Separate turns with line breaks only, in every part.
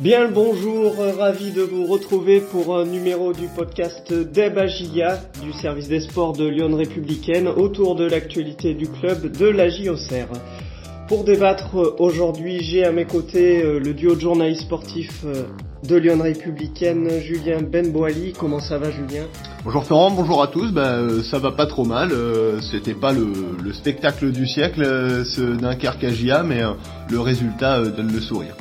Bien le bonjour, ravi de vous retrouver pour un numéro du podcast d'Ebagia du service des sports de Lyon Républicaine autour de l'actualité du club de la JOCR. Pour débattre aujourd'hui, j'ai à mes côtés euh, le duo de journalistes sportifs euh, de Lyon Républicaine, Julien Benboali. Comment ça va Julien?
Bonjour Florent, bonjour à tous. Ben, ça va pas trop mal. C'était pas le, le, spectacle du siècle, ce Dunkerque mais le résultat donne le sourire.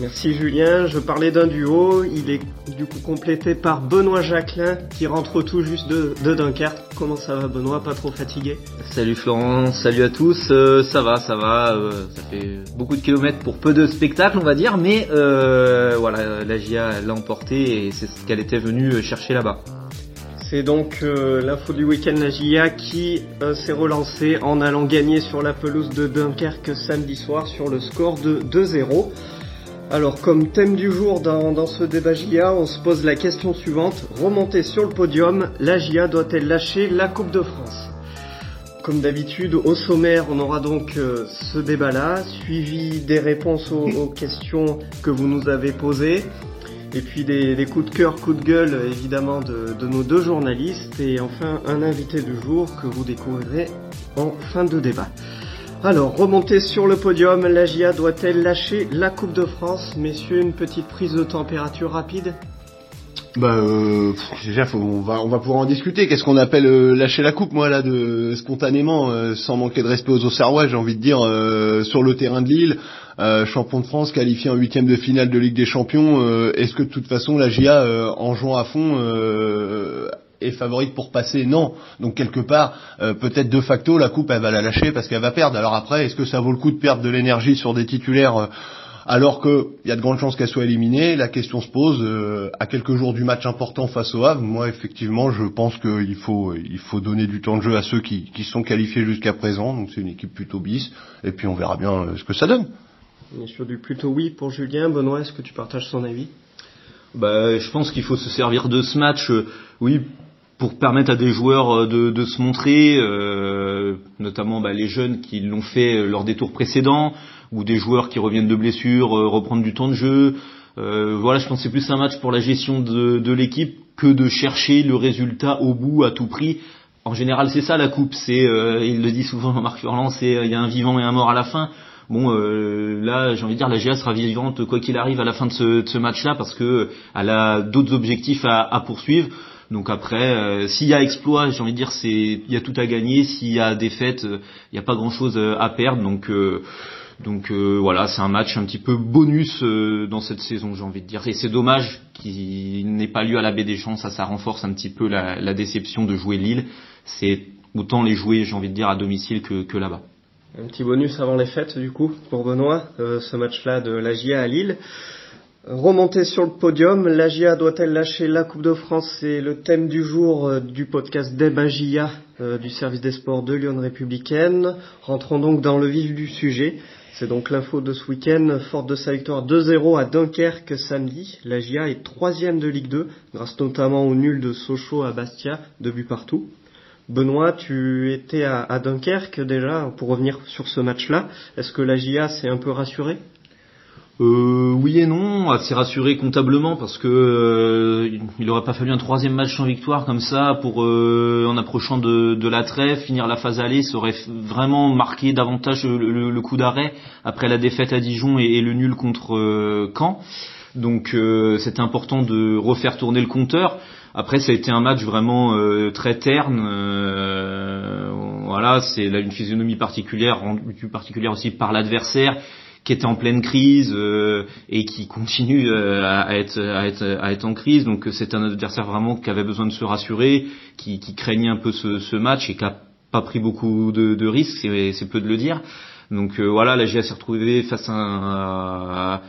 Merci Julien. Je parlais d'un duo. Il est du coup complété par Benoît Jacquelin qui rentre tout juste de, Dunkerque. Comment ça va Benoît? Pas trop fatigué?
Salut Florent, salut à tous. Euh, ça va, ça va. Euh, ça fait beaucoup de kilomètres pour peu de spectacles on va dire. Mais euh, voilà, la GIA l'a emporté et c'est ce qu'elle était venue chercher là-bas.
C'est donc l'info du week-end la GIA qui s'est relancée en allant gagner sur la pelouse de Dunkerque samedi soir sur le score de 2-0. Alors, comme thème du jour dans, ce débat GIA, on se pose la question suivante. Remonter sur le podium, la GIA doit-elle lâcher la Coupe de France? Comme d'habitude, au sommaire, on aura donc euh, ce débat-là, suivi des réponses aux, questions que vous nous avez posées, et puis des, coups de cœur, coups de gueule, évidemment, de, de nos deux journalistes, et enfin un invité du jour que vous découvrirez en fin de débat. Alors, remonter sur le podium, la GIA doit-elle lâcher la Coupe de France? Messieurs, une petite prise de température rapide
bah euh, déjà on va on va pouvoir en discuter. Qu'est-ce qu'on appelle euh, lâcher la coupe moi là de spontanément euh, sans manquer de respect aux Auxerrois, j'ai envie de dire euh, sur le terrain de Lille, champion de France qualifié en huitième de finale de Ligue des Champions. Est-ce que de toute façon la GIA en jouant à fond est favorite pour passer Non. Donc quelque part, euh, peut-être de facto, la coupe, elle va la lâcher parce qu'elle va perdre. Alors après, est-ce que ça vaut le coup de perdre de l'énergie sur des titulaires euh, alors qu'il y a de grandes chances qu'elle soit éliminée? La question se pose euh, à quelques jours du match important face au Havre. Moi, effectivement, je pense qu'il faut, il faut donner du temps de jeu à ceux qui, qui sont qualifiés jusqu'à présent. Donc c'est une équipe plutôt bis. Et puis on verra bien ce que ça donne.
Bien sûr, du plutôt oui pour Julien. Benoît, est-ce que tu partages son avis?
Bah, je pense qu'il faut se servir de ce match, oui, pour permettre à des joueurs euh, de, de se montrer, euh, notamment bah, les jeunes qui l'ont fait lors des tours précédents, ou des joueurs qui reviennent de blessures, euh, reprendre du temps de jeu. Euh, voilà, je pense que c'est plus un match pour la gestion de, de l'équipe que de chercher le résultat au bout à tout prix. En général, c'est ça la coupe. C'est, il le dit souvent Marc Furlan, c'est il y a un vivant et un mort à la fin. Bon, euh, là, j'ai envie de dire, la GA sera vivante quoi qu'il arrive à la fin de ce, de ce match-là parce que elle a d'autres objectifs à, à poursuivre. Donc après, euh, s'il y a exploit, j'ai envie de dire, c'est il y a tout à gagner. S'il y a défaite, euh, il n'y a pas grand-chose euh, à perdre. Donc voilà, c'est un match un petit peu bonus dans cette saison, j'ai envie de dire. Et c'est dommage qu'il n'ait pas lieu à la Baie des Champs. Ça, ça renforce un petit peu la, déception de jouer Lille. C'est autant les jouer, j'ai envie de dire, à domicile que là-bas.
Un petit bonus avant les fêtes, du coup, pour Benoît, ce match-là de la GIA à Lille. Remonter sur le podium, la GIA doit-elle lâcher la Coupe de France? C'est le thème du jour euh, du podcast Débat GIA euh, du service des sports de Lyon Républicaine. Rentrons donc dans le vif du sujet. C'est donc l'info de ce week-end, forte de sa victoire 2-0 à Dunkerque samedi. La GIA est troisième de Ligue 2, grâce notamment au nul de Sochaux à Bastia, deux buts partout. Benoît, tu étais à, Dunkerque déjà, pour revenir sur ce match-là. Est-ce que la GIA s'est un peu rassurée?
Euh, oui et non, assez rassuré comptablement parce que euh, il n'aurait pas fallu un troisième match sans victoire comme ça pour euh, en approchant de, la trêve, finir la phase aller, ça aurait vraiment marqué davantage le, coup d'arrêt après la défaite à Dijon et, le nul contre euh, Caen. Donc c'était important de refaire tourner le compteur. Après ça a été un match vraiment très terne. voilà, c'est une physionomie particulière, rendue particulière aussi par l'adversaire qui était en pleine crise euh, et qui continue euh, à, être, à, être, à être en crise. Donc euh, c'est un adversaire vraiment qui avait besoin de se rassurer, qui, craignait un peu ce, match et qui a pas pris beaucoup de, risques, c'est peu de le dire. Donc voilà, la GA s'est retrouvée face à,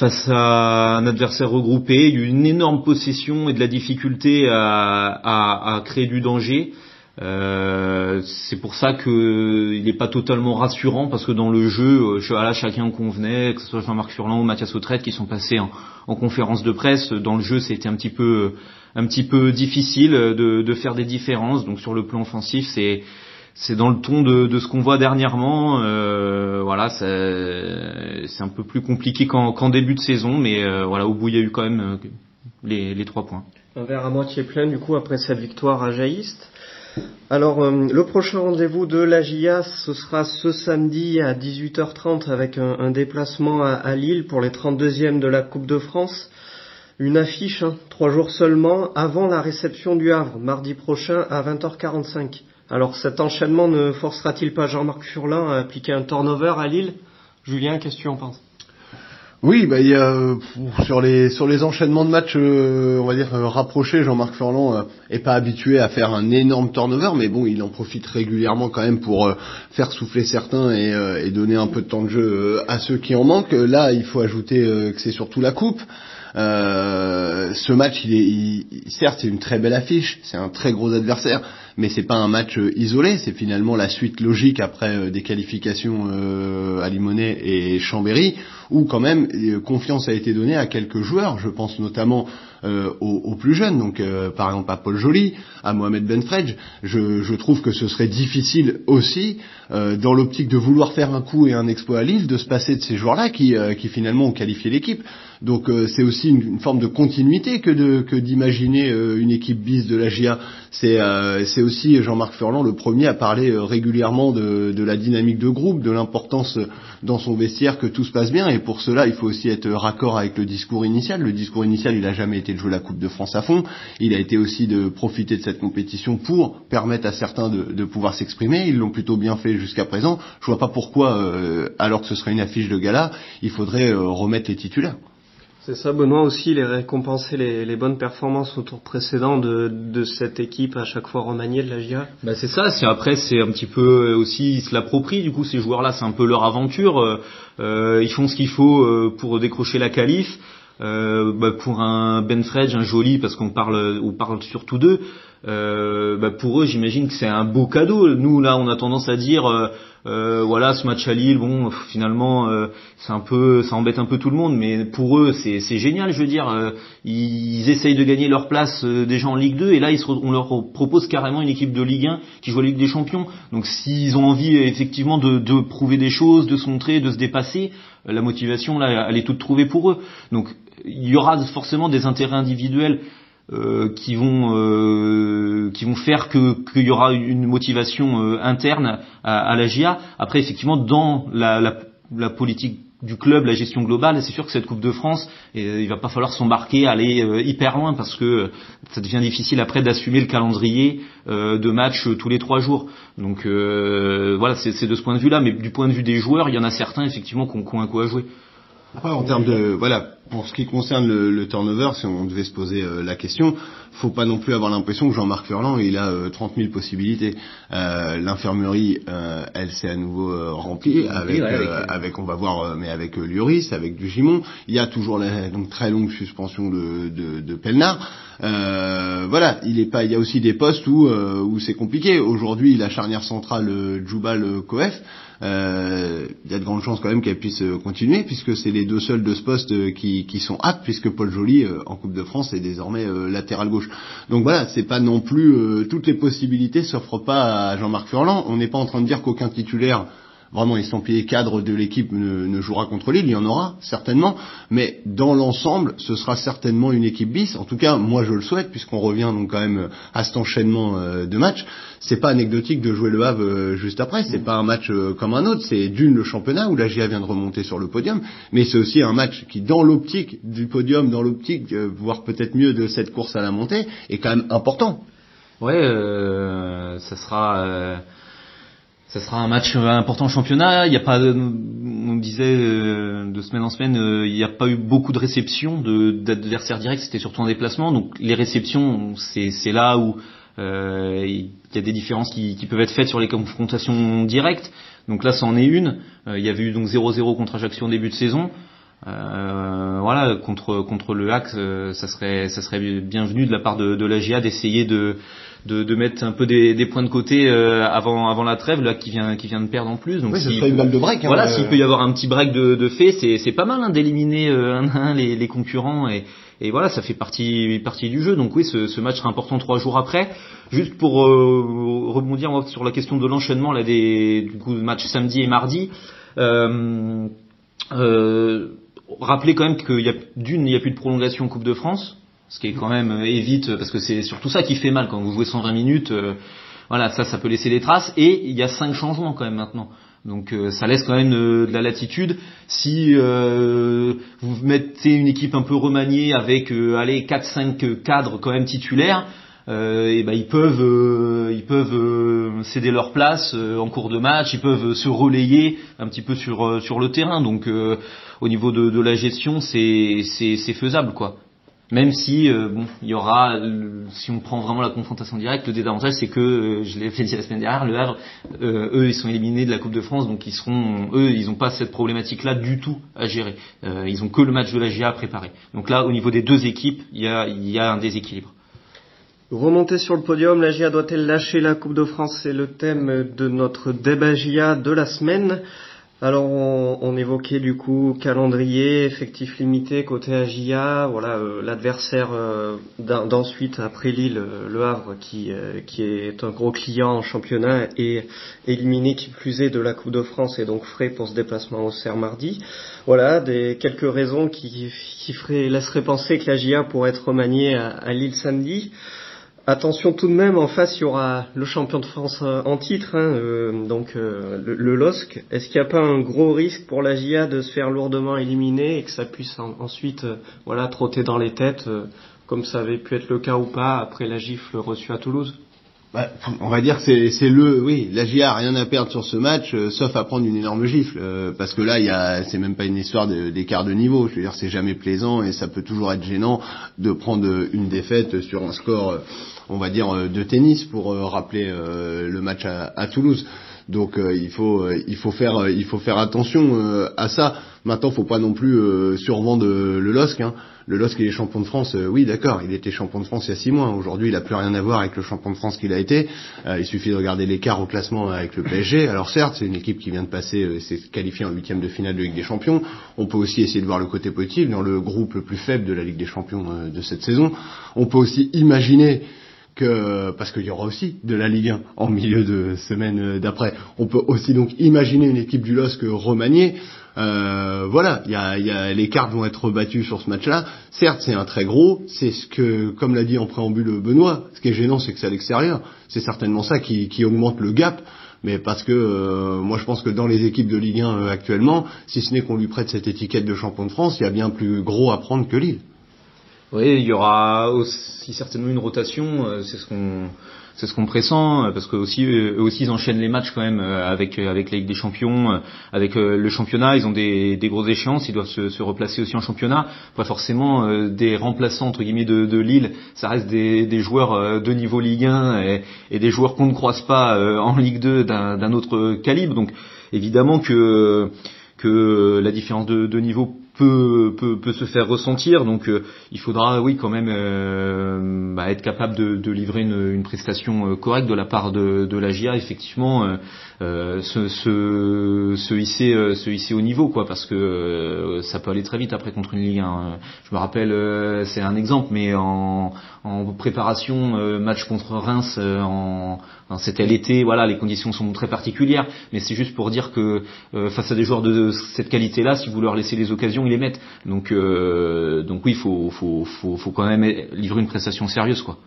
un, adversaire regroupé, il y a eu une énorme possession et de la difficulté à créer du danger. Euh, c'est pour ça que il n'est pas totalement rassurant parce que dans le jeu, euh, chacun convenait, que ce soit Jean-Marc Furlan ou Mathias Autrette qui sont passés en, en, conférence de presse. Dans le jeu, c'était un petit peu, un petit peu difficile de, faire des différences. Donc sur le plan offensif, c'est c'est dans le ton de, ce qu'on voit dernièrement. Euh, voilà, c'est un peu plus compliqué qu'en début de saison, mais euh, voilà, au bout il y a eu quand même les, les trois points.
Un verre à moitié plein du coup après cette victoire à Jaïste. Alors le prochain rendez-vous de la GIA, ce sera ce samedi à 18h30 avec un, déplacement à, à, Lille pour les 32e de la Coupe de France. Une affiche, hein, trois jours seulement avant la réception du Havre, mardi prochain à 20h45. Alors cet enchaînement ne forcera-t-il pas Jean-Marc Furlan à appliquer un turnover à Lille? Julien, qu'est-ce que tu en penses?
Oui, bah, il y a, euh, sur les sur les enchaînements de matchs, euh, on va dire euh, rapprochés, Jean-Marc Furlan est pas habitué à faire un énorme turnover, mais bon, il en profite régulièrement quand même pour faire souffler certains et, donner un peu de temps de jeu à ceux qui en manquent. Là, il faut ajouter que c'est surtout la coupe. Euh, ce match, il est, certes, c'est une très belle affiche, c'est un très gros adversaire, mais c'est pas un match euh, isolé. C'est finalement la suite logique après euh, des qualifications à Limonest et Chambéry, où quand même confiance a été donnée à quelques joueurs. Je pense notamment aux, plus jeunes, donc par exemple à Paul Joly, à Mohamed Benfredj. Je, trouve que ce serait difficile aussi, dans l'optique de vouloir faire un coup et un exploit à Lille, de se passer de ces joueurs-là qui, finalement ont qualifié l'équipe. Donc euh, c'est aussi une, forme de continuité que d'imaginer euh, une équipe bis de la GIA. C'est euh, c'est aussi Jean-Marc Furlan le premier à parler régulièrement de, la dynamique de groupe, de l'importance dans son vestiaire que tout se passe bien. Et pour cela, il faut aussi être raccord avec le discours initial. Le discours initial, il a jamais été de jouer la Coupe de France à fond. Il a été aussi de profiter de cette compétition pour permettre à certains de, pouvoir s'exprimer. Ils l'ont plutôt bien fait jusqu'à présent. Je vois pas pourquoi, alors que ce serait une affiche de gala, il faudrait remettre les titulaires.
C'est ça, Benoît aussi, il est récompensé les, bonnes performances au tour précédent de, de cette équipe à chaque fois remaniée de la GIA.
Bah c'est ça, c'est après c'est un petit peu aussi ils se l'approprient, du coup ces joueurs-là c'est un peu leur aventure, euh, euh ils font ce qu'il faut euh, pour décrocher la qualif. Euh, bah pour un Ben Fredge, un joli, parce qu'on parle, on parle surtout d'eux. Euh, bah pour eux, j'imagine que c'est un beau cadeau. Nous là, on a tendance à dire, euh, euh voilà, ce match à Lille, bon, finalement, euh, c'est un peu, ça embête un peu tout le monde, mais pour eux, c'est, génial. Je veux dire, euh, ils, essayent de gagner leur place déjà en Ligue 2, et là, on leur propose carrément une équipe de Ligue 1 qui joue la Ligue des Champions. Donc, s'ils ont envie effectivement de, prouver des choses, de se montrer, de se dépasser, la motivation là, elle est toute trouvée pour eux. Donc, il y aura forcément des intérêts individuels qui vont euh, qui vont faire que qu'il y aura une motivation euh, interne à, à, la GIA. Après, effectivement, dans la, la, la, politique du club, la gestion globale, c'est sûr que cette Coupe de France, il va pas falloir s'embarquer, aller hyper loin parce que ça devient difficile après d'assumer le calendrier de matchs tous les trois jours. Donc voilà, c'est de ce point de vue-là. Mais du point de vue des joueurs, il y en a certains effectivement qui ont, qui ont un coup à jouer.
Après, en termes de voilà, pour ce qui concerne le, le turnover, si on devait se poser euh, la question, faut pas non plus avoir l'impression que Jean-Marc Furlan il a euh, 30 000 possibilités. Euh, L'infirmerie, euh, elle s'est à nouveau euh, remplie avec, avec, on va voir, mais avec Lioris, avec Dugimon. Il y a toujours la donc très longue suspension de, de, de Pelnard. Voilà, il est pas. Il y a aussi des postes où où c'est compliqué. Aujourd'hui, la charnière centrale Djoubal Coef euh, il y a de grandes chances quand même qu'elle puisse euh, continuer puisque c'est les deux seuls de ce poste euh, qui, qui sont aptes puisque Paul Joly en Coupe de France est désormais latéral gauche. Donc voilà, c'est pas non plus toutes les possibilités s'offrent pas à Jean-Marc Furlan. On n'est pas en train de dire qu'aucun titulaire vraiment estampillé cadre de l'équipe ne, ne, jouera contre Lille, il y en aura certainement, mais dans l'ensemble, ce sera certainement une équipe bis. En tout cas, moi je le souhaite, puisqu'on revient donc quand même à cet enchaînement euh, de matchs. C'est pas anecdotique de jouer le Havre euh, juste après, c'est pas un match euh, comme un autre, c'est d'une le championnat où la GIA vient de remonter sur le podium, mais c'est aussi un match qui, dans l'optique du podium, dans l'optique, voire peut-être mieux de cette course à la montée, est quand même important.
Ouais, ça sera ça sera un match important au championnat. Il n'y a pas, on disait euh, de semaine en semaine, euh, il n'y a pas eu beaucoup de réceptions d'adversaires directs. C'était surtout en déplacement. Donc les réceptions, c'est là où euh, il y a des différences qui, peuvent être faites sur les confrontations directes. Donc là, c'en est une. il y avait eu donc 0-0 contre Ajaccio en début de saison. voilà, contre contre le Hack, ça serait ça serait bienvenu de la part de, de la GIA d'essayer de, de, de mettre un peu des, des points de côté avant avant la trêve là qui vient qui vient de perdre en plus.
Donc oui, une balle de break.
Hein, voilà, s'il peut y avoir un petit break de, de fait, c'est c'est pas mal hein, d'éliminer un à un les, les concurrents et et voilà, ça fait partie partie du jeu. Donc oui, ce, ce match sera important trois jours après. Juste pour euh, rebondir sur la question de l'enchaînement là des du coup match samedi et mardi. Euh, euh, rappeler quand même qu'il y a d'une, il n'y a plus de prolongation en Coupe de France, ce qui est quand même euh, évite parce que c'est surtout ça qui fait mal quand vous jouez 120 minutes. Euh, voilà, ça, ça peut laisser des traces. Et il y a cinq changements quand même maintenant. Donc euh, ça laisse quand même de la latitude. Si euh, vous mettez une équipe un peu remaniée avec euh, allez 4-5 cadres quand même titulaires, et ben ils peuvent ils peuvent céder leur place en cours de match, ils peuvent se relayer un petit peu sur sur le terrain. Donc au niveau de, de la gestion, c'est c'est faisable quoi. Même si euh, bon, il y aura, si on prend vraiment la confrontation directe, le désavantage c'est que, euh, je l'ai fait la semaine dernière, le Havre, euh, eux ils sont éliminés de la Coupe de France, donc ils seront, eux ils n'ont pas cette problématique-là du tout à gérer. ils ont que le match de la GA à préparer. Donc là, au niveau des deux équipes, il y a, y a un déséquilibre.
Remonter sur le podium, la GIA doit-elle lâcher la Coupe de France? C'est le thème de notre débat GIA de la semaine. Alors on, évoquait du coup calendrier, effectif limité côté AGIA, voilà euh, l'adversaire euh, d'ensuite après Lille, euh, le Havre qui, qui est un gros client en championnat et éliminé qui plus est de la Coupe de France et donc frais pour ce déplacement au Serre mardi. Voilà des quelques raisons qui, qui feraient, laisseraient penser que l'AGIA pourrait être remaniée à, à Lille samedi. Attention tout de même, en face il y aura le champion de France euh, en titre, hein, euh, donc euh, le, LOSC. Est-ce qu'il n'y a pas un gros risque pour la GIA de se faire lourdement éliminer et que ça puisse ensuite voilà trotter dans les têtes, comme ça avait pu être le cas ou pas après la gifle reçue à Toulouse?
Bah, on va dire que c'est le oui la GIA a rien à perdre sur ce match sauf à prendre une énorme gifle parce que là il y a c'est même pas une histoire d'écart de, niveau je veux dire c'est jamais plaisant et ça peut toujours être gênant de prendre une défaite sur un score on va dire, euh, de tennis pour euh, rappeler euh, le match à, Toulouse. Donc il faut il faut faire il faut faire attention à ça. Maintenant, faut pas non plus survendre le LOSC. Hein. Le LOSC il est champion de France. oui, d'accord, il était champion de France il y a six mois. Aujourd'hui, il a plus rien à voir avec le champion de France qu'il a été. il suffit de regarder l'écart au classement avec le PSG. Alors certes, c'est une équipe qui vient de passer, s'est qualifiée en huitième de finale de Ligue des Champions. On peut aussi essayer de voir le côté positif dans le groupe le plus faible de la Ligue des Champions de cette saison. On peut aussi imaginer parce qu'il y aura aussi de la Ligue 1 en milieu de semaine d'après. On peut aussi donc imaginer une équipe du LOSC remaniée. Euh, voilà, y a, y a, les cartes vont être rebattues sur ce match-là. Certes, c'est un très gros. C'est ce que, comme l'a dit en préambule Benoît, ce qui est gênant, c'est que c'est à l'extérieur. C'est certainement ça qui, qui, augmente le gap. Mais parce que euh, moi, je pense que dans les équipes de Ligue 1 euh, actuellement, si ce n'est qu'on lui prête cette étiquette de champion de France, il y a bien plus gros à prendre que Lille.
Oui, il y aura aussi certainement une rotation, euh, c'est ce qu'on c'est ce qu'on pressent parce que aussi eux aussi ils enchaînent les matchs quand même euh, avec avec la Ligue des Champions, euh, avec le championnat, ils ont des, des grosses échéances, ils doivent se, se replacer aussi en championnat. Pas forcément des remplaçants entre guillemets de, Lille, ça reste des, des joueurs de niveau Ligue 1 et, des joueurs qu'on ne croise pas en Ligue 2 d'un autre calibre. Donc évidemment que que la différence de niveau peut, peut, peut, se faire ressentir. Donc euh, il faudra, oui, quand même euh, bah, être capable de, de livrer une, une, prestation euh, correcte de la part de, de la GIA, effectivement, euh, se, se, se, hisser, se hisser au niveau, quoi, parce que ça peut aller très vite après contre une Ligue 1. Je me rappelle, c'est un exemple, mais en, en préparation match contre Reims, en, c'était l'été, voilà, les conditions sont très particulières, mais c'est juste pour dire que face à des joueurs de cette qualité-là, si vous leur laissez les occasions, Donc, euh, donc oui, faut, faut, faut, faut, quand même livrer une prestation sérieuse, quoi.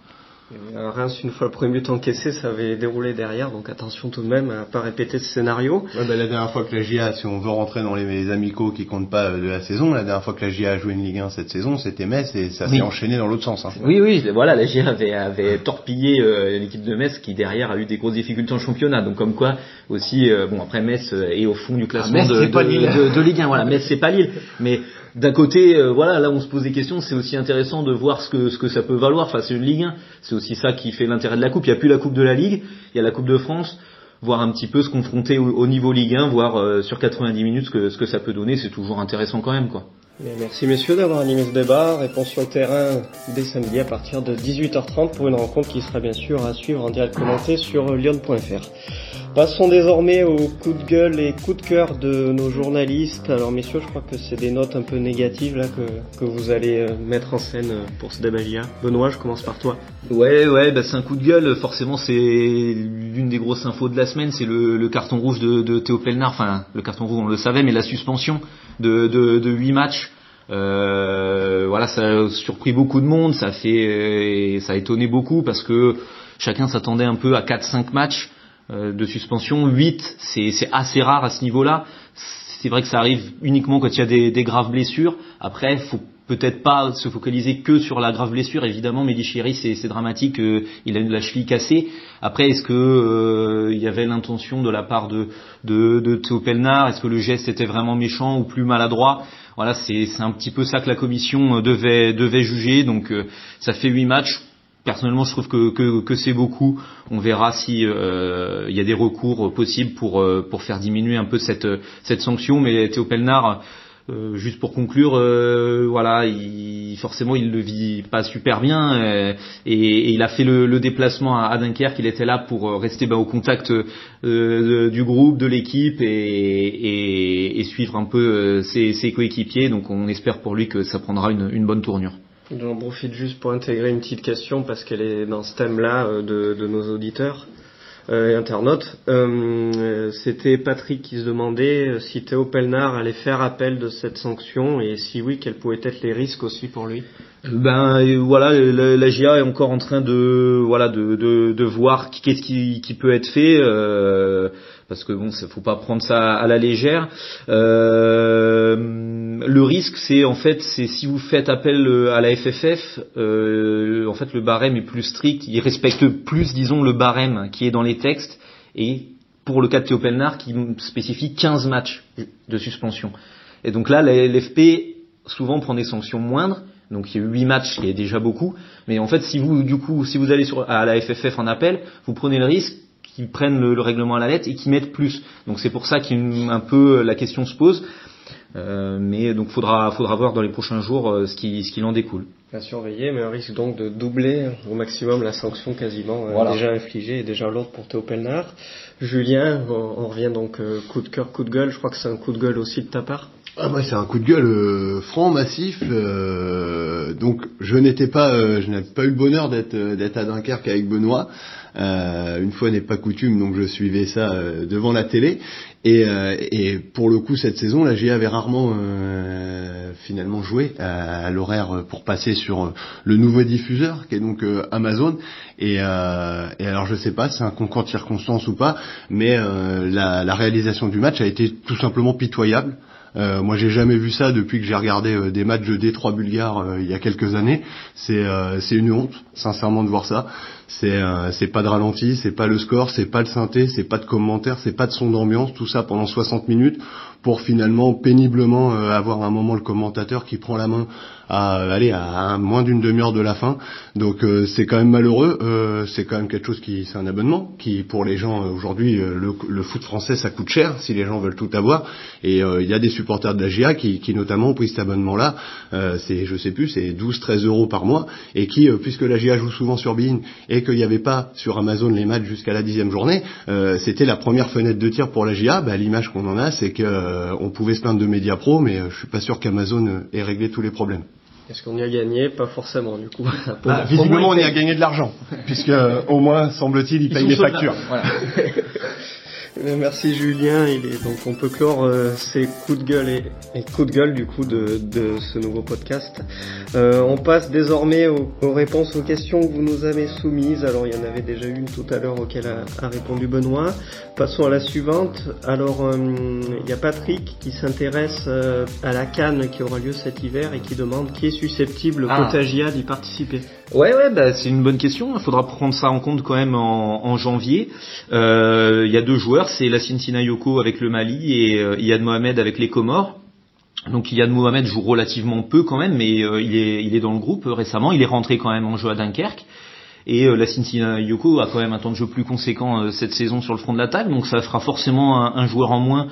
Reims, une fois le premier but encaissé, ça avait déroulé derrière, donc attention tout de même à pas répéter ce scénario.
Ouais, bah, la dernière fois que la GIA, si on veut rentrer dans les, amicaux qui comptent pas de la saison, la dernière fois que la GIA a joué une Ligue 1 cette saison, c'était Metz et ça s'est enchaîné dans l'autre sens. Hein.
Oui, oui, voilà, la GIA avait, avait torpillé euh, l'équipe de Metz qui derrière a eu des grosses difficultés en championnat. Donc comme quoi aussi, euh, bon après Metz est au fond du classement ah, de, de, de, de, Ligue 1. Voilà, Metz c'est pas Lille, mais d'un côté, euh, voilà, là on se pose des questions, c'est aussi intéressant de voir ce que, ce que ça peut valoir. Enfin, c'est une Ligue 1, c'est aussi ça qui fait l'intérêt de la Coupe. Il n'y a plus la Coupe de la Ligue, il y a la Coupe de France. Voir un petit peu se confronter au, niveau Ligue 1, voir euh, sur 90 minutes ce que, ce que ça peut donner, c'est toujours intéressant quand même, quoi.
merci messieurs d'avoir animé ce débat. Réponse sur le terrain dès samedi à partir de 18h30 pour une rencontre qui sera bien sûr à suivre en direct commenté sur lyon.fr. Passons désormais aux coups de gueule et coups de cœur de nos journalistes. Alors messieurs, je crois que c'est des notes un peu négatives là que, que vous allez euh, mettre en scène euh, pour ce débat Benoît, je commence par toi.
Ouais, ouais, bah c'est un coup de gueule. Forcément, c'est l'une des grosses infos de la semaine, c'est le, carton rouge de, de Théo Pelnard. Enfin, le carton rouge, on le savait, mais la suspension de, de, de 8 matchs. Euh, voilà, ça a surpris beaucoup de monde, ça a fait, ça a étonné beaucoup parce que chacun s'attendait un peu à 4-5 matchs. Euh, de suspension. 8, c'est assez rare à ce niveau-là. C'est vrai que ça arrive uniquement quand il y a des, des graves blessures. Après, faut peut-être pas se focaliser que sur la grave blessure. Évidemment, Mehdi c'est dramatique. Euh, il a la cheville cassée. Après, est-ce que euh, il y avait l'intention de la part de de, de Théo Est-ce que le geste était vraiment méchant ou plus maladroit? Voilà, c'est un petit peu ça que la commission devait devait juger. Donc, ça fait huit matchs personnellement, je trouve que, c'est beaucoup. On verra si euh, y a des recours possibles pour euh, faire diminuer un peu cette sanction. Mais Théo Pelnard, euh, juste pour conclure, euh, voilà, il, forcément, il le vit pas super bien et, il a fait le, déplacement à, à, Dunkerque. Il était là pour rester bah, au contact du groupe, de l'équipe et, suivre un peu ses, coéquipiers. Donc, on espère pour lui que ça prendra une bonne tournure.
J'en profite juste pour intégrer une petite question parce qu'elle est dans ce thème-là euh, de, de, nos auditeurs euh, et internautes. Euh, C'était Patrick qui se demandait euh, si Théo Pelnard allait faire appel de cette sanction et si oui, quels pouvaient être les risques aussi pour lui?
Ben voilà, la, la, GIA est encore en train de voilà de, de, de voir qu'est-ce qui, qui, peut être fait. Euh, parce que bon, faut pas prendre ça à la légère. Euh, le risque, c'est en fait, c'est si vous faites appel euh, à la FFF, euh, en fait, le barème est plus strict, il respecte plus, disons, le barème qui est dans les textes, et pour le cas de Théo Pelnard, qui spécifie 15 matchs de suspension. Et donc là, l'FP souvent prend des sanctions moindres, donc il y a eu 8 matchs, qui est déjà beaucoup. Mais en fait, si vous, du coup, si vous allez sur, à la FFF en appel, vous prenez le risque qui prennent le, règlement à la lettre et qui mettent plus. Donc c'est pour ça qu'un peu la question se pose. Euh, mais donc faudra faudra voir dans les prochains jours euh, ce qui ce qu'il en découle.
À surveiller, mais un risque donc de doubler au maximum la sanction quasiment euh, déjà infligée et déjà l'autre pour Théo Pelnard. Julien, on, revient donc coup de cœur, coup de gueule. Je crois que c'est un coup de gueule aussi de ta part.
Ah moi c'est un coup de gueule franc massif. donc je n'étais pas je n'avais pas eu le bonheur d'être d'être à Dunkerque avec Benoît. Euh, une fois n'est pas coutume, donc je suivais ça euh, devant la télé. Et, euh, et, pour le coup, cette saison, la GIA avait rarement finalement joué à, l'horaire pour passer sur le nouveau diffuseur, qui est donc Amazon. Et, et, alors, je sais pas, c'est un concours de circonstances ou pas, mais la, la, réalisation du match a été tout simplement pitoyable. Euh, moi, j'ai jamais vu ça depuis que j'ai regardé des matchs de D3 bulgares il y a quelques années. C'est une honte, sincèrement, de voir ça. C'est euh, c'est pas de ralenti, c'est pas le score, c'est pas le synthé, c'est pas de commentaire, c'est pas de son d'ambiance, tout ça pendant 60 minutes pour finalement péniblement euh, avoir un moment le commentateur qui prend la main à aller à, moins d'une demi-heure de la fin. Donc euh, c'est quand même malheureux. Euh, c'est quand même quelque chose qui c'est un abonnement qui pour les gens aujourd'hui le, foot français ça coûte cher si les gens veulent tout avoir. Et il y a des supporters de la GIA qui, qui notamment ont pris cet abonnement là. c'est je sais plus c'est 12-13 euros par mois et qui puisque la GIA joue souvent sur Bein et qu'il n'y avait pas sur Amazon les matchs jusqu'à la dixième journée, c'était la première fenêtre de tir pour la GIA. Bah, L'image qu'on en a c'est que euh, pouvait se plaindre de Media Pro, mais euh, je suis pas sûr qu'Amazon euh, ait réglé tous les problèmes.
Est-ce qu'on y a gagné? Pas forcément, du coup.
Bah, visiblement, on y a gagné de l'argent, puisque au moins, semble-t-il, ils, payent les factures.
Euh, merci Julien. Il est donc on peut clore euh, ces coups de gueule et, coups de gueule du coup de, de ce nouveau podcast. Euh, on passe désormais aux, réponses aux questions que vous nous avez soumises. Alors il y en avait déjà une tout à l'heure auquel a, répondu Benoît. Passons à la suivante. Alors il y a Patrick qui s'intéresse à la canne qui aura lieu cet hiver et qui demande qui est susceptible ah. Potagia d'y participer.
Ouais ouais bah, c'est une bonne question. Il faudra prendre ça en compte quand même en, janvier. Il y a deux joueurs c'est la Yoko avec le Mali et euh, Yad Mohamed avec les Comores. Donc Yad Mohamed joue relativement peu quand même, mais euh, il, est, il est dans le groupe euh, récemment. Il est rentré quand même en jeu à Dunkerque. Et la Yoko a quand même un temps de jeu plus conséquent cette saison sur le front de l'attaque, donc ça fera forcément un, joueur en moins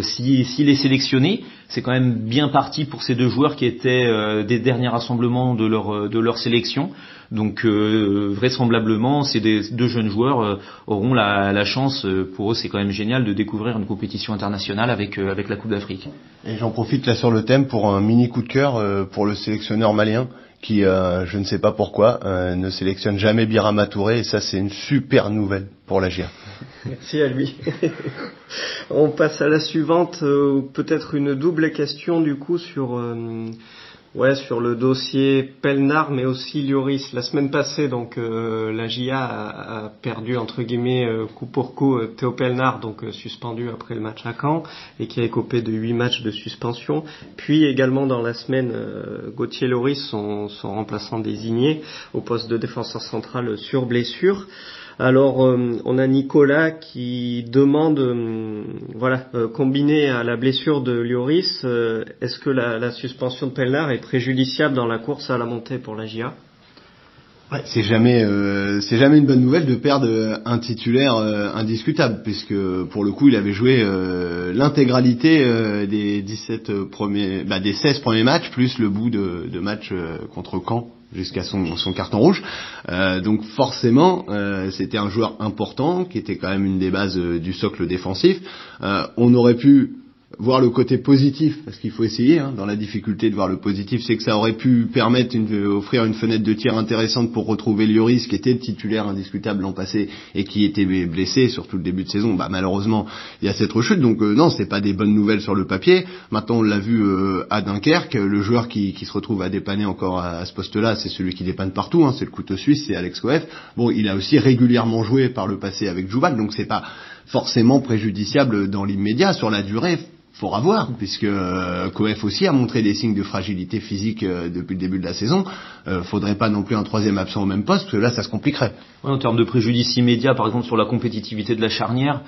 s'il est sélectionné, c'est quand même bien parti pour ces deux joueurs qui étaient des derniers rassemblements de leur de leur sélection. Donc vraisemblablement, ces deux jeunes joueurs auront la, la chance. pour eux, c'est quand même génial de découvrir une compétition internationale avec avec la Coupe d'Afrique.
Et j'en profite là sur le thème pour un mini coup de cœur pour le sélectionneur malien qui, euh, je ne sais pas pourquoi, euh, ne sélectionne jamais Birama Touré, et ça c'est une super nouvelle pour la GIA.
Merci à lui. On passe à la suivante, euh, peut-être une double question du coup sur Ouais, sur le dossier Pelnar, mais aussi Lioris. La semaine passée, donc euh, la GIA a, perdu entre guillemets euh, coup pour coup euh, Théo Pelnar, donc suspendu après le match à Caen et qui a écopé de huit matchs de suspension. Puis également dans la semaine, Gauthier Loris, son, son remplaçant désigné au poste de défenseur central sur blessure. Alors, euh, on a Nicolas qui demande, euh, voilà, euh, combiné à la blessure de Lioris, est-ce que la, suspension de Pellar est préjudiciable dans la course à la montée pour la GIA
c'est jamais c'est jamais une bonne nouvelle de perdre un titulaire indiscutable puisque pour le coup il avait joué l'intégralité des 17 premiers bah, des 16 premiers matchs plus le bout de, de match contre Caen jusqu'à son, son, carton rouge. Euh, donc forcément, euh, c'était un joueur important qui était quand même une des bases euh, du socle défensif. Euh, on aurait pu voir le côté positif, parce qu'il faut essayer, hein, dans la difficulté de voir le positif, c'est que ça aurait pu permettre une, offrir une fenêtre de tir intéressante pour retrouver Lloris, qui était titulaire indiscutable l'an passé et qui était blessé sur tout le début de saison. Bah, malheureusement, il y a cette rechute, donc euh, non, c'est pas des bonnes nouvelles sur le papier. Maintenant, on l'a vu euh, à Dunkerque, le joueur qui, qui, se retrouve à dépanner encore à, ce poste-là, c'est celui qui dépanne partout, hein, c'est le couteau suisse, c'est Alex Coef. Bon, il a aussi régulièrement joué par le passé avec Jouval, donc c'est pas forcément préjudiciable dans l'immédiat. Sur la durée, faudra voir, puisque euh, Coef aussi a montré des signes de fragilité physique euh, depuis le début de la saison. Euh, faudrait pas non plus un troisième absent au même poste, parce que là, ça se compliquerait.
en termes de préjudice immédiat, par exemple sur la compétitivité de la charnière,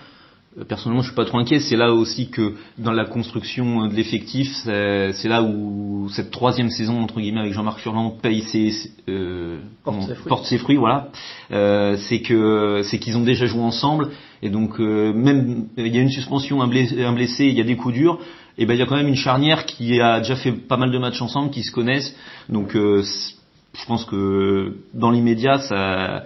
personnellement, je suis pas trop inquiet. C'est là aussi que dans la construction de l'effectif, c'est là où cette troisième saison entre guillemets avec Jean-Marc Furlan paye ses
euh,
porte, ses fruits. voilà. Euh, c'est que c'est qu'ils ont déjà joué ensemble et donc euh, même il y a une suspension, un blessé, un blessé, il y a des coups durs. Et ben il y a quand même une charnière qui a déjà fait pas mal de matchs ensemble, qui se connaissent. Donc euh, je pense que dans l'immédiat ça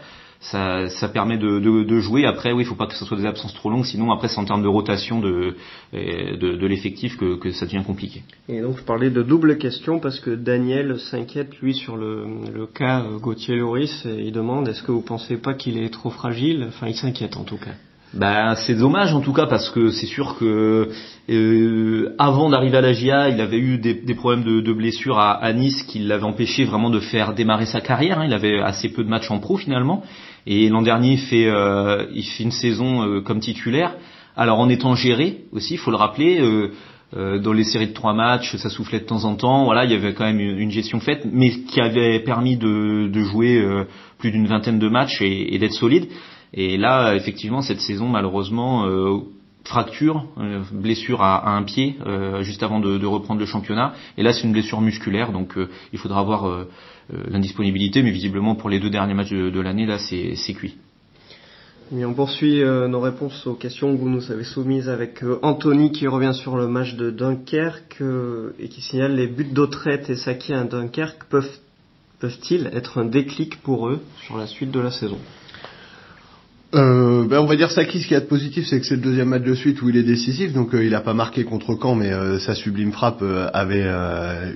ça, ça permet de, de, de, jouer. Après, oui, il faut pas que ce soit des absences trop longues, sinon après c'est en termes de rotation de, de, de l'effectif que, que, ça devient compliqué.
Et donc je parlais de double question parce que Daniel s'inquiète lui sur le, le cas euh, Gauthier Loris et il demande est-ce que vous pensez pas qu'il est trop fragile? Enfin, il s'inquiète en tout cas.
Ben, c'est dommage en tout cas parce que c'est sûr que euh, avant d'arriver à la GIA, il avait eu des, des problèmes de, de blessures à, à, Nice qui l'avaient empêché vraiment de faire démarrer sa carrière. Hein. Il avait assez peu de matchs en pro finalement. Et l'an dernier, il fait, euh, il fait une saison euh, comme titulaire. Alors en étant géré aussi, il faut le rappeler. Euh, euh, dans les séries de trois matchs, ça soufflait de temps en temps. Voilà, il y avait quand même une, gestion faite, mais qui avait permis de, de jouer plus d'une vingtaine de matchs et, et d'être solide. Et là, effectivement, cette saison, malheureusement, fracture, blessure à, un pied juste avant de, reprendre le championnat. Et là, c'est une blessure musculaire, donc il faudra voir euh, l'indisponibilité, mais visiblement pour les deux derniers matchs de, l'année, là, c'est cuit.
Et on poursuit euh, nos réponses aux questions que vous nous avez soumises avec euh, Anthony qui revient sur le match de Dunkerque et qui signale les buts d'Autrette et Saki à Dunkerque peuvent peuvent-ils être un déclic pour eux sur la suite de la saison?
Euh, ben on va dire Saki, ce qui est de positif, c'est que c'est le deuxième match de suite où il est décisif, donc euh, il n'a pas marqué contre Caen, mais euh, sa sublime frappe euh, avait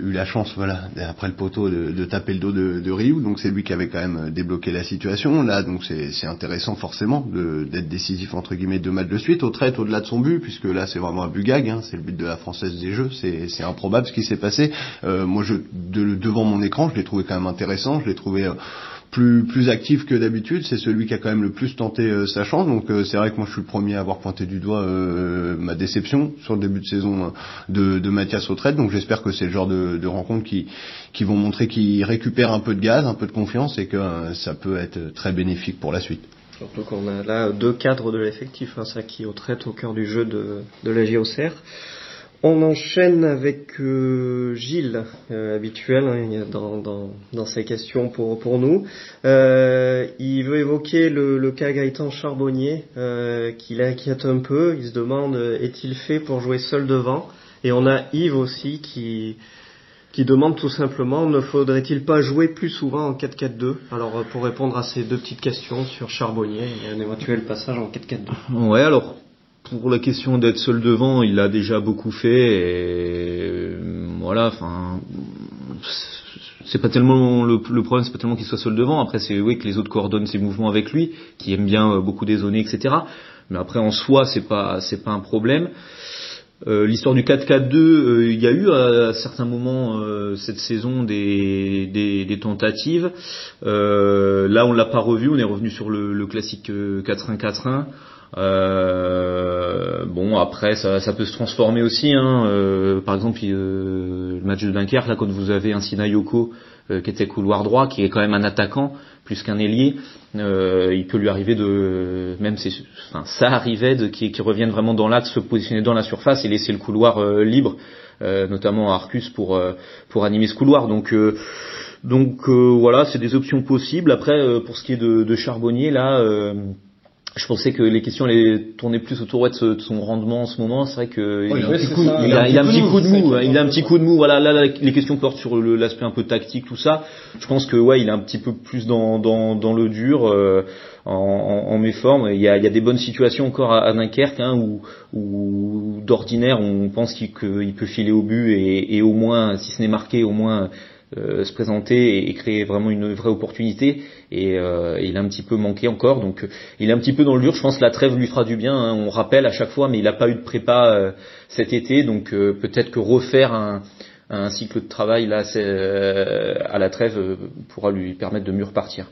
eu la chance, voilà, après le poteau, de, de taper le dos de, de Ryu, donc c'est lui qui avait quand même débloqué la situation. Là, donc c'est intéressant forcément d'être décisif entre guillemets deux matchs de suite, au trait au-delà de son but, puisque là c'est vraiment un but gag, hein, c'est le but de la française des jeux, c'est improbable ce qui s'est passé. moi, je de, devant mon écran, je l'ai trouvé quand même intéressant, je l'ai trouvé plus plus actif que d'habitude. C'est celui qui a quand même le plus tenté euh, sa chance. Donc euh, c'est vrai que moi je suis le premier à avoir pointé du doigt euh, ma déception sur le début de saison de, de Mathias Autrette. Donc j'espère que c'est le genre de, de rencontres qui qui vont montrer qu'il récupère un peu de gaz, un peu de confiance et que ça peut être très bénéfique pour la suite.
Surtout qu'on a là deux cadres de l'effectif, hein, ça qui Autrette au cœur du jeu de, de la JOCR. On enchaîne avec euh, Gilles, euh, habituel hein, dans, dans, dans, ces questions pour, pour nous. Euh, il veut évoquer le, le cas Gaëtan Charbonnier, euh, qui l'inquiète un peu. Il se demande est-il fait pour jouer seul devant? Et on a Yves aussi qui, qui demande tout simplement ne faudrait-il pas jouer plus souvent en 4-4-2 Alors pour répondre à ces deux petites questions sur Charbonnier et un éventuel passage en 4-4-2.
Ouais, alors pour la question d'être seul devant, il a déjà beaucoup fait et voilà, enfin c'est pas tellement le, problème, c'est pas tellement qu'il soit seul devant. Après, c'est oui que les autres coordonnent ses mouvements avec lui, qui aime bien euh, beaucoup dézoner, etc. Mais après, en soi, c'est pas c'est pas un problème. Euh, l'histoire du 4-4-2, euh, il y a eu à, certains moments cette saison des, des, tentatives. là, on l'a pas revu, on est revenu sur le, le classique 4-1-4-1. Euh, bon après ça, ça, peut se transformer aussi. Hein. Euh, par exemple euh, le match de Dunkerque là quand vous avez un Sinayoko euh, qui était couloir droit, qui est quand même un attaquant plus qu'un ailier, il peut lui arriver de même c'est enfin, ça arrivait de qui, qui revienne vraiment dans l'axe, se positionner dans la surface et laisser le couloir libre, notamment à Arcus pour pour animer ce couloir. Donc donc voilà c'est des options possibles. Après pour ce qui est de, de Charbonnier là je pensais que les questions allaient tourner plus autour de, son rendement en ce moment. C'est vrai que il, a, un petit coup, il, a, un petit coup de mou. Il a un petit coup de mou. Voilà, là, les questions portent sur l'aspect un peu tactique, tout ça. Je pense que ouais, il est un petit peu plus dans dans, dans le dur. Euh, en, en, méforme. Il y, a, il y a des bonnes situations encore à, Dunkerque hein, où, où d'ordinaire on pense qu'il peut filer au but et, et au moins, si ce n'est marqué, au moins se présenter et, créer vraiment une vraie opportunité. Et, euh, il a un petit peu manqué encore, donc euh, il est un petit peu dans le dur. Je pense que la trêve lui fera du bien. Hein. On rappelle à chaque fois, mais il n'a pas eu de prépa cet été, donc peut-être que refaire un, un cycle de travail là à la trêve pourra lui permettre de mieux repartir.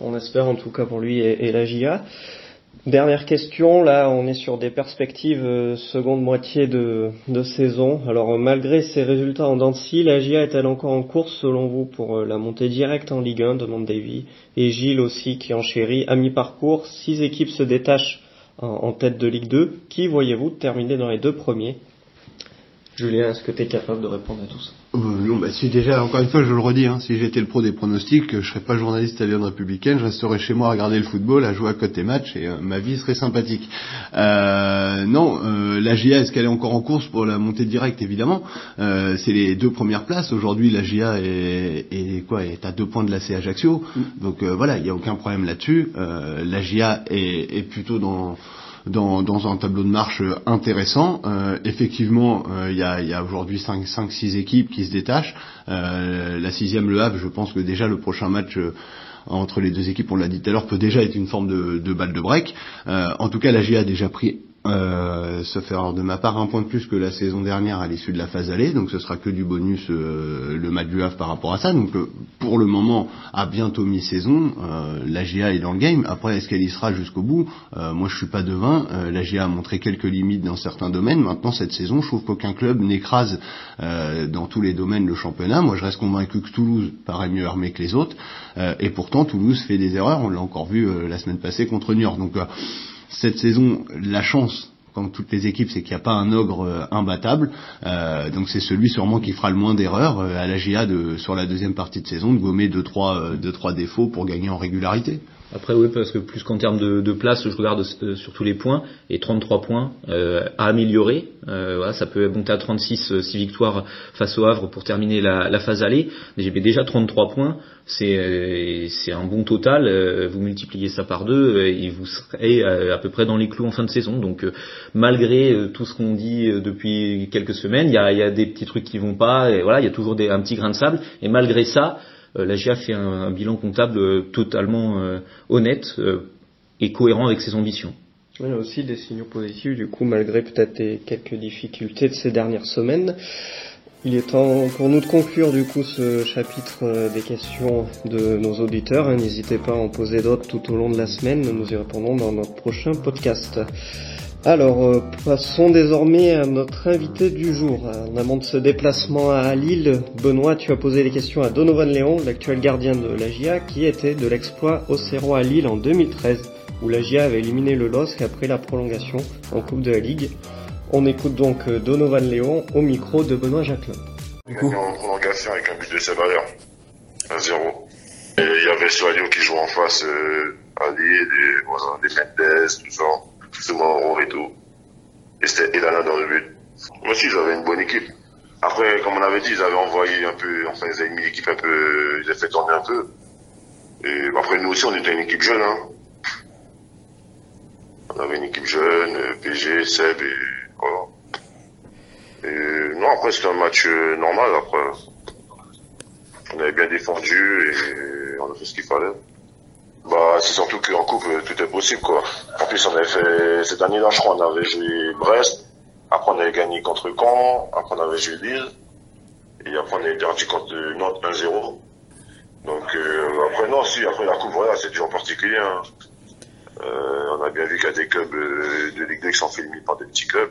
On espère en tout cas pour lui et, et la GIA. Dernière question, là on est sur des perspectives euh, seconde moitié de, saison. Alors malgré ces résultats en Dancy, la GIA est-elle encore en course selon vous pour euh, la montée directe en Ligue 1 demande Davy et Gilles aussi qui enchérit à mi-parcours. Six équipes se détachent en tête de Ligue 2. Qui voyez-vous terminer dans les deux premiers? Julien, est-ce que tu es capable de répondre à tout ça?
Euh, Non, bah, si déjà, encore une fois, je le redis, hein, si j'étais le pro des pronostics, je serais pas journaliste à Lyon Républicaine, je resterais chez moi à regarder le football, à jouer à côté match, et euh, ma vie serait sympathique. Euh, non, la GIA, est-ce qu'elle est encore en course pour la montée directe? Évidemment. c'est les deux premières places. Aujourd'hui, la GIA est, est, quoi, est à deux points de la C Ajaccio. Mm. Donc voilà, il n'y a aucun problème là-dessus. la GIA est, est plutôt dans dans, dans un tableau de marche intéressant. Euh, effectivement, euh, il y a, y a aujourd'hui 5-6 équipes qui se détachent. Euh, la sixième, le Havre, je pense que déjà le prochain match entre les deux équipes, on l'a dit tout à l'heure, peut déjà être une forme de, de balle de break. en tout cas, la GA a déjà pris euh, faire de ma part un point de plus que la saison dernière à l'issue de la phase allée, donc ce sera que du bonus euh, le match du Havre par rapport à ça. Donc euh, pour le moment, à bientôt mi-saison, euh, la GA est dans le game. Après, est-ce qu'elle y sera jusqu'au bout? Moi, je suis pas devin. la GA a montré quelques limites dans certains domaines. Maintenant, cette saison, je trouve qu'aucun club n'écrase dans tous les domaines le championnat. Moi, je reste convaincu que Toulouse paraît mieux armé que les autres, et pourtant Toulouse fait des erreurs. On l'a encore vu la semaine passée contre York. Donc cette saison, la chance, comme toutes les équipes, c'est qu'il n'y a pas un ogre euh, imbattable. Euh, donc c'est celui sûrement qui fera le moins d'erreurs euh, à la GA de, sur la deuxième partie de saison, de gommer deux trois, deux, trois défauts pour gagner en régularité.
Après oui, parce que plus qu'en termes de, de, place, je regarde euh, sur tous les points, et 33 points euh, à améliorer. Euh, voilà, ça peut monter à 36 si victoires face au Havre pour terminer la, la phase allée. Mais j'ai déjà 33 points, c'est c'est un bon total. vous multipliez ça par deux et vous serez à peu près dans les clous en fin de saison. Donc malgré tout ce qu'on dit depuis quelques semaines, il y a, y a, des petits trucs qui vont pas. Et voilà, il y a toujours des, un petit grain de sable. Et malgré ça, euh, la GIA fait un, bilan comptable euh, totalement euh, honnête et cohérent avec ses ambitions.
Il y a aussi des signaux positifs, du coup, malgré peut-être quelques difficultés de ces dernières semaines. Il est temps pour nous de conclure du coup ce chapitre des questions de nos auditeurs. Hein. N'hésitez pas à en poser d'autres tout au long de la semaine. Nous y répondrons dans notre prochain podcast. Alors, euh, passons désormais à notre invité du jour. En amont de ce déplacement à Lille, Benoît, tu as posé des questions à Donovan Léon, l'actuel gardien de la GIA, qui était de l'exploit au Cerro à Lille en 2013, où la GIA avait éliminé le LOSC après la prolongation en Coupe de la Ligue. On écoute donc Donovan Léon au micro de Benoît Jacquelin.
On a en prolongation avec un but de Sabayer, 1-0. Et il y avait Soalio qui joue en face, euh, Ali, des, voilà, des Mendes, tout ça, tout et tout. Et c'était Elana dans le but. Moi aussi, j'avais une bonne équipe. Après, comme on avait dit, ils avaient envoyé un peu, enfin, ils avaient mis l'équipe un peu, ils avaient fait tourner un peu. Et après, nous aussi, on était une équipe jeune, hein. On avait une équipe jeune, euh, PG, Seb, et Et non, après, c'était un match euh, normal, après. On avait bien défendu et on a fait ce qu'il fallait. Bah, c'est surtout qu'en coupe, euh, tout est possible, quoi. En plus, on avait fait, cette année-là, je crois, on avait joué Brest. Après, on avait gagné contre Caen. Après, on avait joué Lille. Et après, on avait perdu contre Nantes 1-0. Donc, euh, après, non, si, après la coupe, voilà, c'est toujours particulier, hein. euh, on a bien vu qu'il y a des clubs euh, de Ligue 2 qui sont fait par des petits clubs.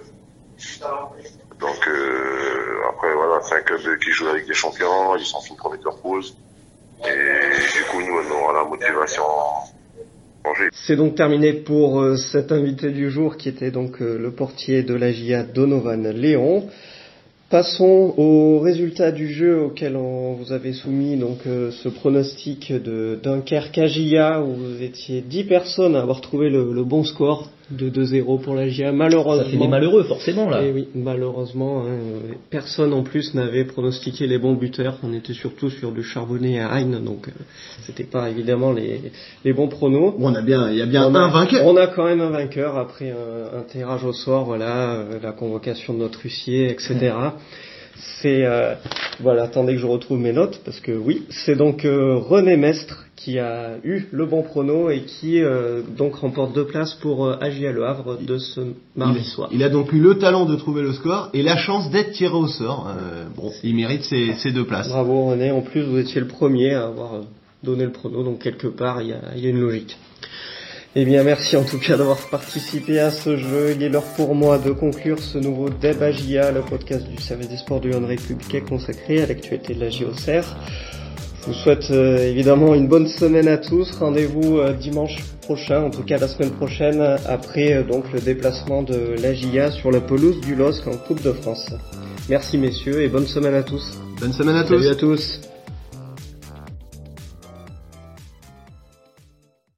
Donc, euh, après, voilà, c'est un club qui joue avec des champions, ils sont finis de première pause. Et du coup, nous, on aura la motivation
c'est donc terminé pour euh, cet invité du jour qui était donc euh, le portier de la GIA Donovan Léon. Passons aux résultats du jeu auquel on vous avait soumis donc ce pronostic de Dunkerque à où vous étiez 10 personnes à avoir trouvé le bon score de 2-0 pour la GIA. Malheureusement.
Ça fait des malheureux, forcément, là.
Et eh oui, malheureusement, hein, personne en plus n'avait pronostiqué les bons buteurs. On était surtout sur du charbonné à Hein, donc euh, c'était pas évidemment les, les bons pronos.
Bon, on a bien, il y a bien un vainqueur.
On a quand même un vainqueur après un, un tirage au sort, voilà, euh, la convocation de notre huissier, etc. C'est euh, voilà, attendez que je retrouve mes notes parce que oui, c'est donc euh, René Mestre qui a eu le bon prono et qui euh, donc remporte deux places pour à Le Havre de ce mardi soir.
Il a donc eu le talent de trouver le score et la chance d'être tiré au sort. Bon, il mérite ses, ses, deux places.
Bravo René, en plus vous étiez le premier à avoir donné le prono, donc quelque part il y a, il y a une logique. Eh bien, merci en tout cas d'avoir participé à ce jeu. Il est l'heure pour moi de conclure ce nouveau Débagia, le podcast du service des sports du Lyon Républicain consacré à l'actualité de la JOCR. Je vous souhaite euh, évidemment une bonne semaine à tous. Rendez-vous euh, dimanche prochain, en tout cas la semaine prochaine, après euh, donc le déplacement de la GIA sur la pelouse du LOSC en Coupe de France. Merci messieurs et bonne semaine à tous.
Bonne semaine à tous.
Salut à tous.